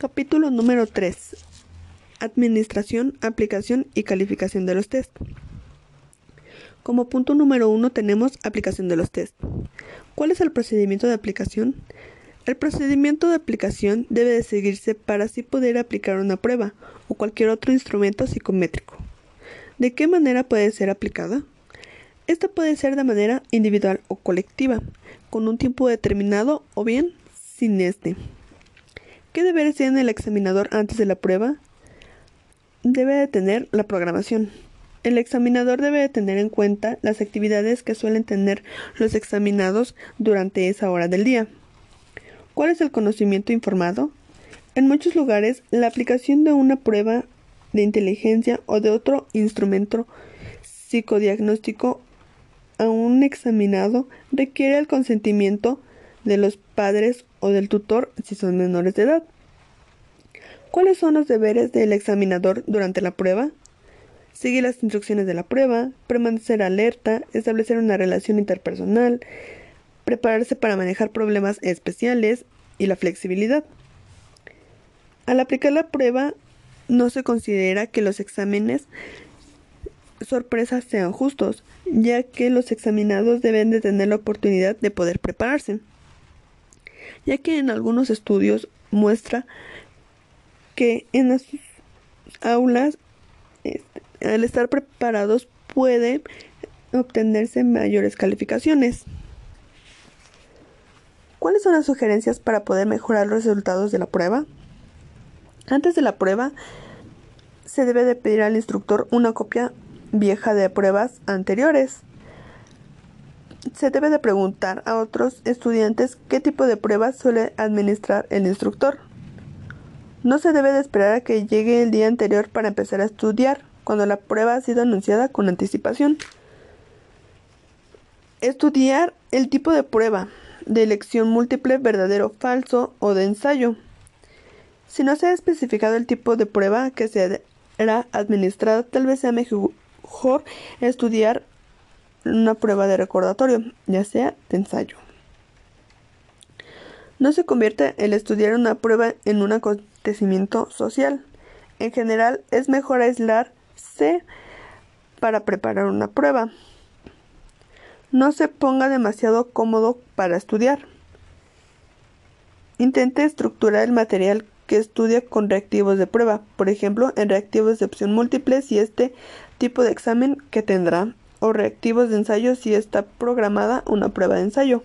Capítulo número 3. Administración, aplicación y calificación de los test. Como punto número 1 tenemos aplicación de los test. ¿Cuál es el procedimiento de aplicación? El procedimiento de aplicación debe de seguirse para así poder aplicar una prueba o cualquier otro instrumento psicométrico. ¿De qué manera puede ser aplicada? Esta puede ser de manera individual o colectiva, con un tiempo determinado o bien sin este. ¿Qué deberes tiene el examinador antes de la prueba? Debe de tener la programación. El examinador debe de tener en cuenta las actividades que suelen tener los examinados durante esa hora del día. ¿Cuál es el conocimiento informado? En muchos lugares, la aplicación de una prueba de inteligencia o de otro instrumento psicodiagnóstico a un examinado requiere el consentimiento de los padres o del tutor si son menores de edad. ¿Cuáles son los deberes del examinador durante la prueba? Seguir las instrucciones de la prueba, permanecer alerta, establecer una relación interpersonal, prepararse para manejar problemas especiales y la flexibilidad. Al aplicar la prueba, no se considera que los exámenes sorpresas sean justos, ya que los examinados deben de tener la oportunidad de poder prepararse ya que en algunos estudios muestra que en las aulas este, al estar preparados puede obtenerse mayores calificaciones. ¿Cuáles son las sugerencias para poder mejorar los resultados de la prueba? Antes de la prueba, se debe de pedir al instructor una copia vieja de pruebas anteriores se debe de preguntar a otros estudiantes qué tipo de pruebas suele administrar el instructor. No se debe de esperar a que llegue el día anterior para empezar a estudiar, cuando la prueba ha sido anunciada con anticipación. Estudiar el tipo de prueba, de elección múltiple, verdadero, falso o de ensayo. Si no se ha especificado el tipo de prueba que será administrada, tal vez sea mejor estudiar una prueba de recordatorio, ya sea de ensayo. No se convierte el estudiar una prueba en un acontecimiento social. En general, es mejor aislarse para preparar una prueba. No se ponga demasiado cómodo para estudiar. Intente estructurar el material que estudia con reactivos de prueba, por ejemplo, en reactivos de opción múltiple y este tipo de examen que tendrá o reactivos de ensayo si está programada una prueba de ensayo.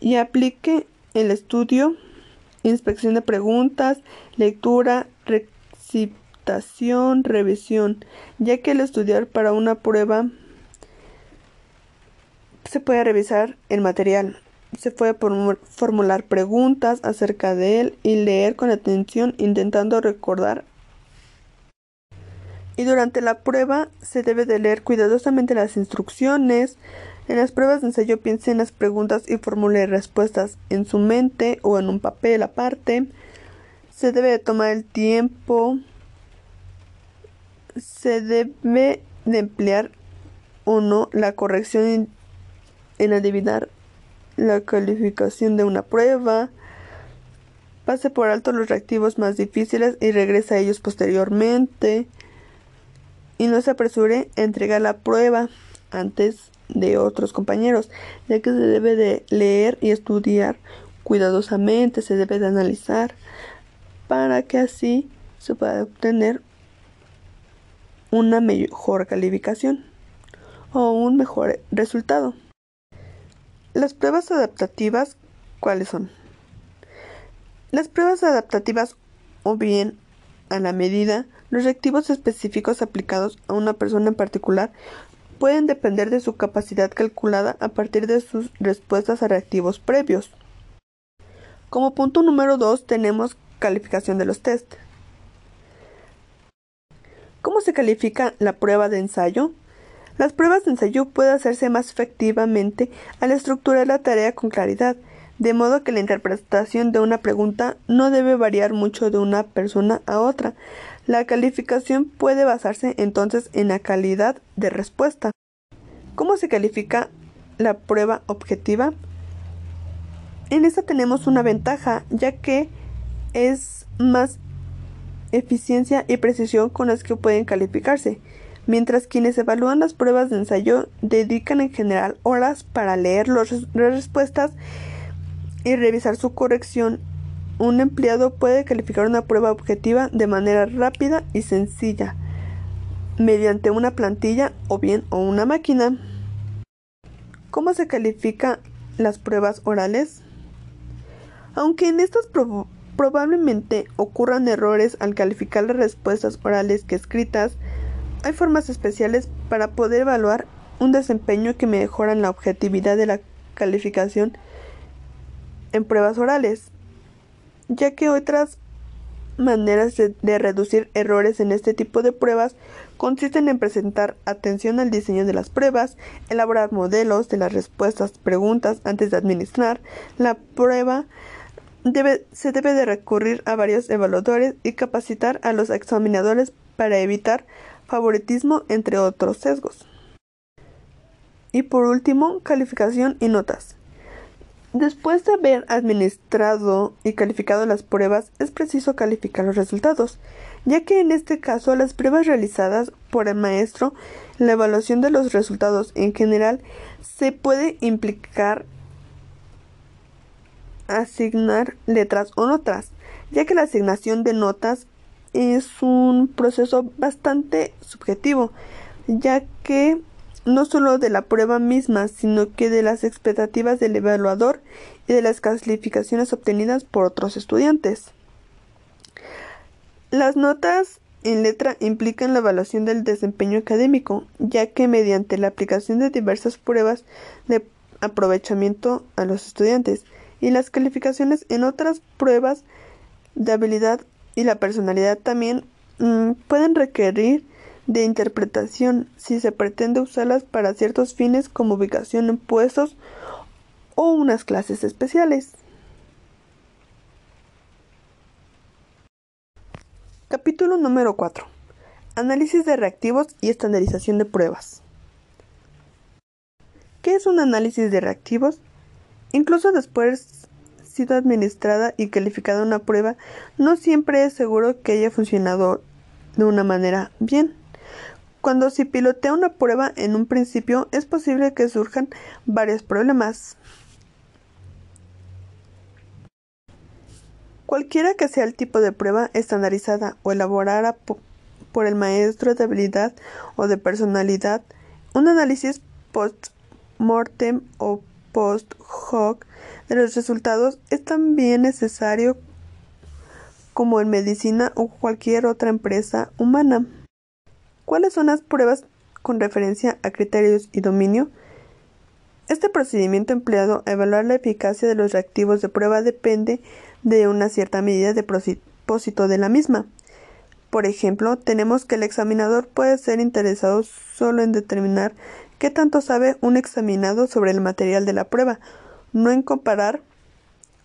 Y aplique el estudio, inspección de preguntas, lectura, recitación, revisión, ya que el estudiar para una prueba se puede revisar el material, se puede formular preguntas acerca de él y leer con atención intentando recordar y durante la prueba se debe de leer cuidadosamente las instrucciones. En las pruebas de ensayo piense en las preguntas y formule respuestas en su mente o en un papel aparte. Se debe de tomar el tiempo. Se debe de emplear o no la corrección en adivinar la calificación de una prueba. Pase por alto los reactivos más difíciles y regrese a ellos posteriormente y no se apresure a entregar la prueba antes de otros compañeros, ya que se debe de leer y estudiar cuidadosamente, se debe de analizar para que así se pueda obtener una mejor calificación o un mejor resultado. Las pruebas adaptativas, ¿cuáles son? Las pruebas adaptativas o bien a la medida los reactivos específicos aplicados a una persona en particular pueden depender de su capacidad calculada a partir de sus respuestas a reactivos previos. Como punto número 2 tenemos calificación de los test. ¿Cómo se califica la prueba de ensayo? Las pruebas de ensayo pueden hacerse más efectivamente al estructurar la tarea con claridad, de modo que la interpretación de una pregunta no debe variar mucho de una persona a otra, la calificación puede basarse entonces en la calidad de respuesta. ¿Cómo se califica la prueba objetiva? En esta tenemos una ventaja, ya que es más eficiencia y precisión con las que pueden calificarse, mientras quienes evalúan las pruebas de ensayo dedican en general horas para leer las respuestas y revisar su corrección. Un empleado puede calificar una prueba objetiva de manera rápida y sencilla, mediante una plantilla o bien o una máquina. ¿Cómo se califican las pruebas orales? Aunque en estas probablemente ocurran errores al calificar las respuestas orales que escritas, hay formas especiales para poder evaluar un desempeño que mejoran la objetividad de la calificación en pruebas orales, ya que otras maneras de, reducir errores en este tipo de pruebas consisten en presentar atención al diseño de las pruebas, elaborar modelos de las respuestas, preguntas antes de administrar la prueba, se debe de recurrir a varios evaluadores y capacitar a los examinadores para evitar favoritismo, entre otros sesgos. Y por último, calificación y notas. Después de haber administrado y calificado las pruebas, es preciso calificar los resultados, ya que en este caso las pruebas realizadas por el maestro, la evaluación de los resultados en general, se puede implicar asignar letras o notas, ya que la asignación de notas es un proceso bastante subjetivo, ya que no solo de la prueba misma, sino que de las expectativas del evaluador y de las calificaciones obtenidas por otros estudiantes. Las notas en letra implican la evaluación del desempeño académico, ya que mediante la aplicación de diversas pruebas de aprovechamiento a los estudiantes y las calificaciones en otras pruebas de habilidad y la personalidad también mm, pueden requerir de interpretación si se pretende usarlas para ciertos fines como ubicación en puestos o unas clases especiales. Capítulo número 4. Análisis de reactivos y estandarización de pruebas. ¿Qué es un análisis de reactivos? Incluso después sido administrada y calificada una prueba, no siempre es seguro que haya funcionado de una manera bien. Cuando se pilotea una prueba en un principio es posible que surjan varios problemas. Cualquiera que sea el tipo de prueba estandarizada o elaborada por el maestro de habilidad o de personalidad, un análisis post-mortem o post-hoc de los resultados es también necesario como en medicina o cualquier otra empresa humana. ¿Cuáles son las pruebas con referencia a criterios y dominio? Este procedimiento empleado a evaluar la eficacia de los reactivos de prueba depende de una cierta medida de propósito de la misma. Por ejemplo, tenemos que el examinador puede ser interesado solo en determinar qué tanto sabe un examinado sobre el material de la prueba, no en comparar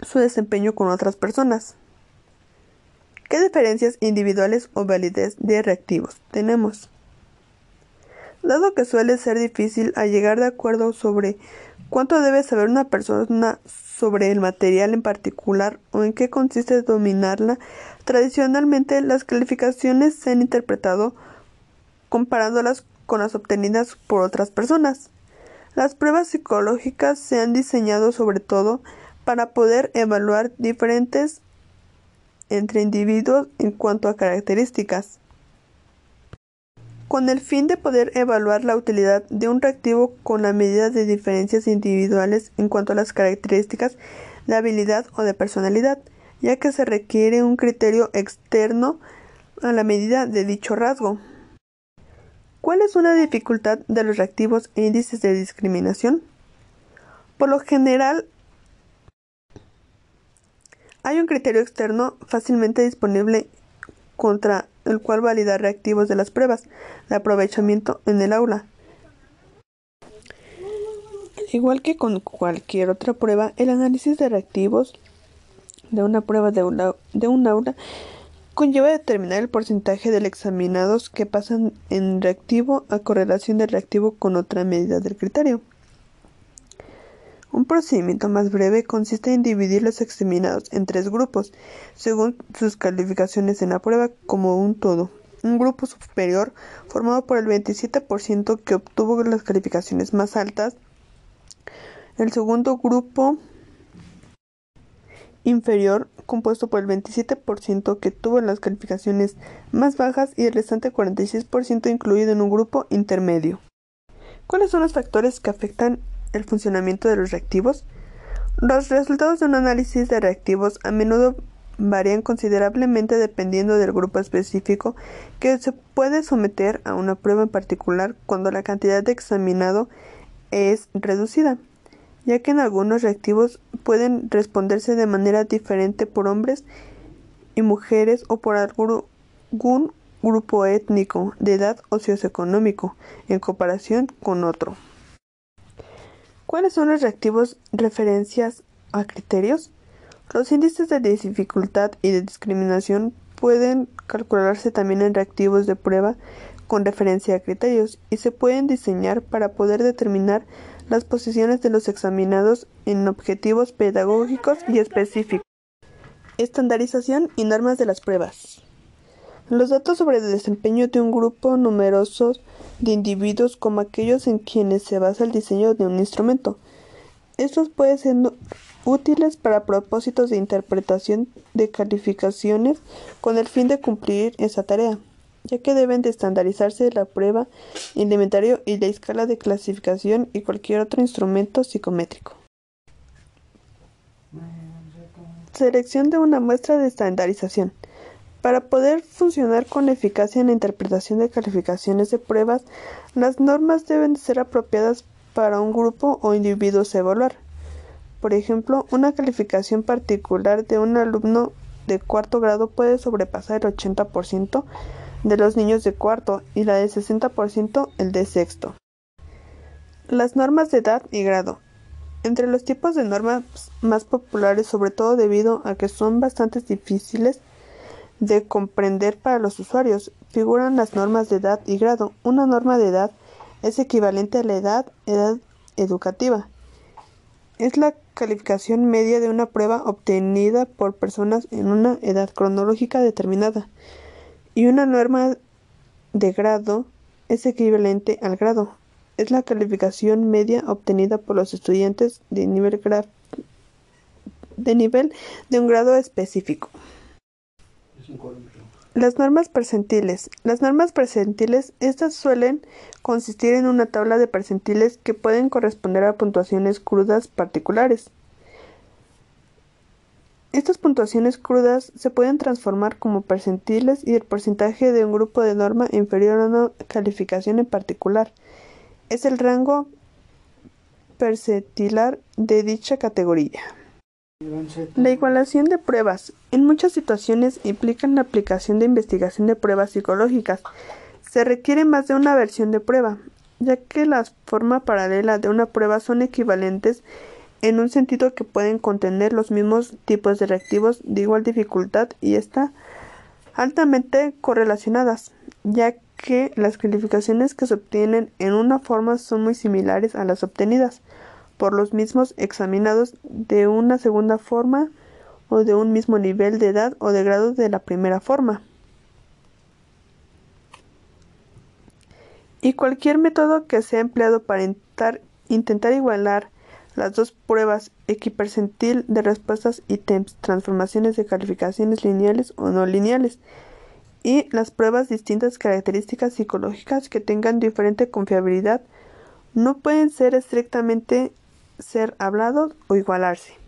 su desempeño con otras personas. ¿Qué diferencias individuales o validez de reactivos tenemos? Dado que suele ser difícil a llegar de acuerdo sobre cuánto debe saber una persona sobre el material en particular o en qué consiste dominarla, tradicionalmente las calificaciones se han interpretado comparándolas con las obtenidas por otras personas. Las pruebas psicológicas se han diseñado sobre todo para poder evaluar diferentes entre individuos en cuanto a características con el fin de poder evaluar la utilidad de un reactivo con la medida de diferencias individuales en cuanto a las características de habilidad o de personalidad, ya que se requiere un criterio externo a la medida de dicho rasgo. ¿Cuál es una dificultad de los reactivos e índices de discriminación? Por lo general, hay un criterio externo fácilmente disponible contra el cual valida reactivos de las pruebas de aprovechamiento en el aula. Al igual que con cualquier otra prueba, el análisis de reactivos de una prueba de, un aula conlleva determinar el porcentaje de examinados que pasan en reactivo a correlación de reactivo con otra medida del criterio. Un procedimiento más breve consiste en dividir los examinados en tres grupos, según sus calificaciones en la prueba, como un todo. Un grupo superior, formado por el 27% que obtuvo las calificaciones más altas. El segundo grupo inferior, compuesto por el 27% que tuvo las calificaciones más bajas y el restante 46% incluido en un grupo intermedio. ¿Cuáles son los factores que afectan el funcionamiento de los reactivos? Los resultados de un análisis de reactivos a menudo varían considerablemente dependiendo del grupo específico que se puede someter a una prueba en particular cuando la cantidad de examinado es reducida, ya que en algunos reactivos pueden responderse de manera diferente por hombres y mujeres o por algún grupo étnico, de edad o socioeconómico, en comparación con otro. ¿Cuáles son los reactivos referencias a criterios? Los índices de dificultad y de discriminación pueden calcularse también en reactivos de prueba con referencia a criterios y se pueden diseñar para poder determinar las posiciones de los examinados en objetivos pedagógicos y específicos. Estandarización y normas de las pruebas. Los datos sobre el desempeño de un grupo numeroso de individuos como aquellos en quienes se basa el diseño de un instrumento. Estos pueden ser útiles para propósitos de interpretación de calificaciones con el fin de cumplir esa tarea, ya que deben de estandarizarse la prueba, el inventario y la escala de clasificación y cualquier otro instrumento psicométrico. Selección de una muestra de estandarización. Para poder funcionar con eficacia en la interpretación de calificaciones de pruebas, las normas deben ser apropiadas para un grupo o individuos a evaluar. Por ejemplo, una calificación particular de un alumno de cuarto grado puede sobrepasar el 80% de los niños de cuarto y la de 60% el de sexto. Las normas de edad y grado. Entre los tipos de normas más populares, sobre todo debido a que son bastante difíciles de comprender para los usuarios, figuran las normas de edad y grado. Una norma de edad es equivalente a la edad, educativa. Es la calificación media de una prueba obtenida por personas en una edad cronológica determinada. Y una norma de grado es equivalente al grado. Es la calificación media obtenida por los estudiantes de nivel, de, nivel de un grado específico. Las normas percentiles. Las normas percentiles, estas suelen consistir en una tabla de percentiles que pueden corresponder a puntuaciones crudas particulares. Estas puntuaciones crudas se pueden transformar como percentiles y el porcentaje de un grupo de norma inferior a una calificación en particular es el rango percentilar de dicha categoría. La igualación de pruebas. En muchas situaciones implican la aplicación de investigación de pruebas psicológicas. Se requiere más de una versión de prueba, ya que las formas paralelas de una prueba son equivalentes en un sentido que pueden contener los mismos tipos de reactivos de igual dificultad y están altamente correlacionadas, ya que las calificaciones que se obtienen en una forma son muy similares a las obtenidas por los mismos examinados de una segunda forma o de un mismo nivel de edad o de grado de la primera forma. Y cualquier método que sea empleado para intentar, igualar las dos pruebas equipercentil de respuestas y transformaciones de calificaciones lineales o no lineales, y las pruebas distintas características psicológicas que tengan diferente confiabilidad no pueden ser estrictamente ser hablados o igualarse.